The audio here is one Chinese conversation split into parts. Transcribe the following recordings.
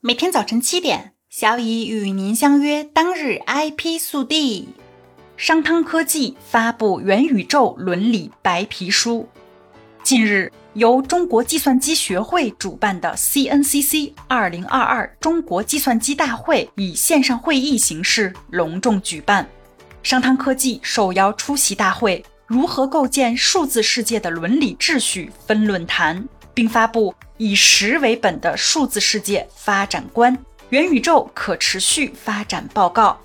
每天早晨七点，小乙与您相约。当日 IP 速递，商汤科技发布元宇宙伦理白皮书。近日，由中国计算机学会主办的 CNCC 二零二二中国计算机大会以线上会议形式隆重举办。商汤科技受邀出席大会“如何构建数字世界的伦理秩序”分论坛，并发布。以实为本的数字世界发展观元宇宙可持续发展报告。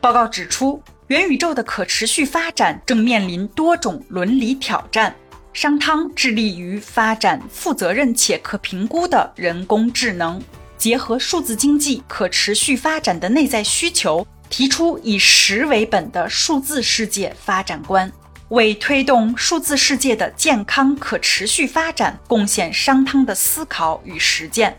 报告指出，元宇宙的可持续发展正面临多种伦理挑战。商汤致力于发展负责任且可评估的人工智能，结合数字经济可持续发展的内在需求，提出以实为本的数字世界发展观。为推动数字世界的健康可持续发展贡献商汤的思考与实践。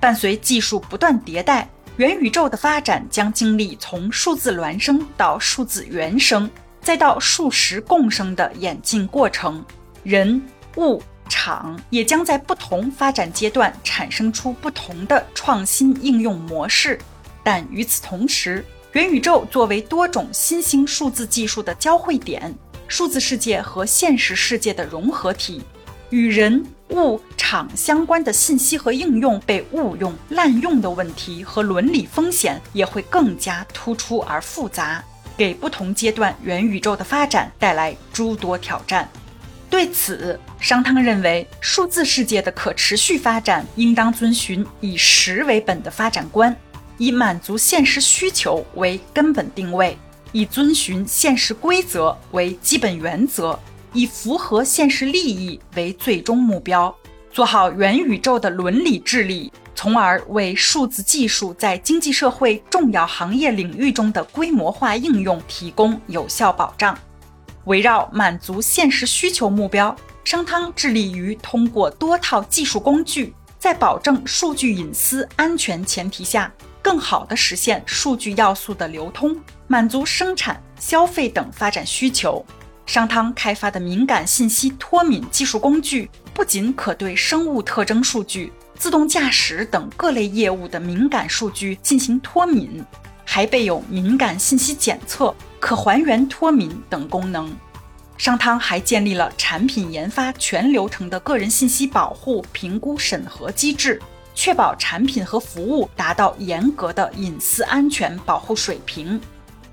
伴随技术不断迭代，元宇宙的发展将经历从数字孪生到数字原生，再到数实共生的演进过程。人、物、场也将在不同发展阶段产生出不同的创新应用模式。但与此同时，元宇宙作为多种新兴数字技术的交汇点。数字世界和现实世界的融合体，与人物场相关的信息和应用被误用、滥用的问题和伦理风险也会更加突出而复杂，给不同阶段元宇宙的发展带来诸多挑战。对此，商汤认为，数字世界的可持续发展应当遵循以实为本的发展观，以满足现实需求为根本定位。以遵循现实规则为基本原则，以符合现实利益为最终目标，做好元宇宙的伦理治理，从而为数字技术在经济社会重要行业领域中的规模化应用提供有效保障。围绕满足现实需求目标，商汤致力于通过多套技术工具，在保证数据隐私安全前提下。更好地实现数据要素的流通，满足生产、消费等发展需求。商汤开发的敏感信息脱敏技术工具，不仅可对生物特征数据、自动驾驶等各类业务的敏感数据进行脱敏，还备有敏感信息检测、可还原脱敏等功能。商汤还建立了产品研发全流程的个人信息保护评估审核机制。确保产品和服务达到严格的隐私安全保护水平。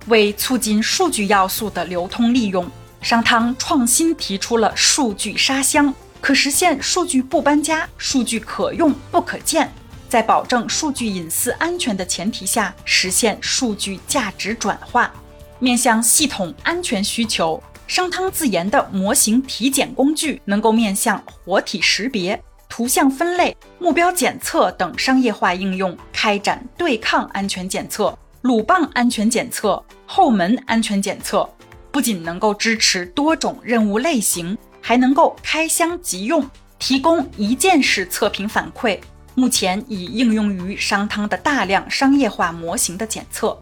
为促进数据要素的流通利用，商汤创新提出了数据沙箱，可实现数据不搬家、数据可用不可见，在保证数据隐私安全的前提下，实现数据价值转化。面向系统安全需求，商汤自研的模型体检工具能够面向活体识别。图像分类、目标检测等商业化应用开展对抗安全检测、鲁棒安全检测、后门安全检测，不仅能够支持多种任务类型，还能够开箱即用，提供一键式测评反馈。目前已应用于商汤的大量商业化模型的检测。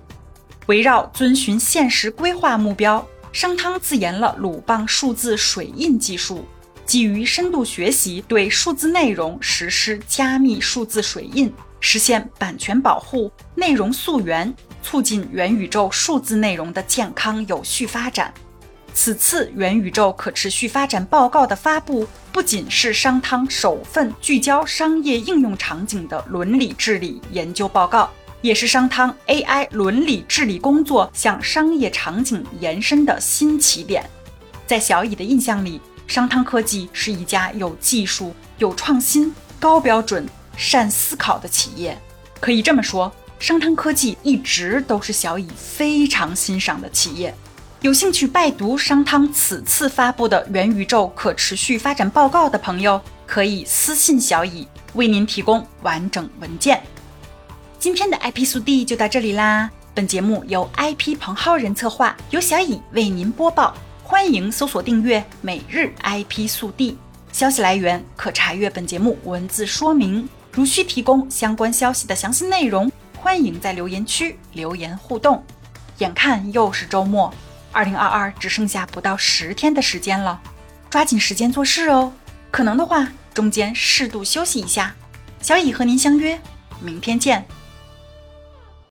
围绕遵循现实规划目标，商汤自研了鲁棒数字水印技术。基于深度学习，对数字内容实施加密数字水印，实现版权保护、内容溯源，促进元宇宙数字内容的健康有序发展。此次元宇宙可持续发展报告的发布，不仅是商汤首份聚焦商业应用场景的伦理治理研究报告，也是商汤 AI 伦理治理工作向商业场景延伸的新起点。在小乙的印象里。商汤科技是一家有技术、有创新、高标准、善思考的企业。可以这么说，商汤科技一直都是小乙非常欣赏的企业。有兴趣拜读商汤此次发布的元宇宙可持续发展报告的朋友，可以私信小乙，为您提供完整文件。今天的 IP 速递就到这里啦。本节目由 IP 彭浩人策划，由小乙为您播报。欢迎搜索订阅每日 IP 速递，消息来源可查阅本节目文字说明。如需提供相关消息的详细内容，欢迎在留言区留言互动。眼看又是周末，二零二二只剩下不到十天的时间了，抓紧时间做事哦。可能的话，中间适度休息一下。小乙和您相约，明天见。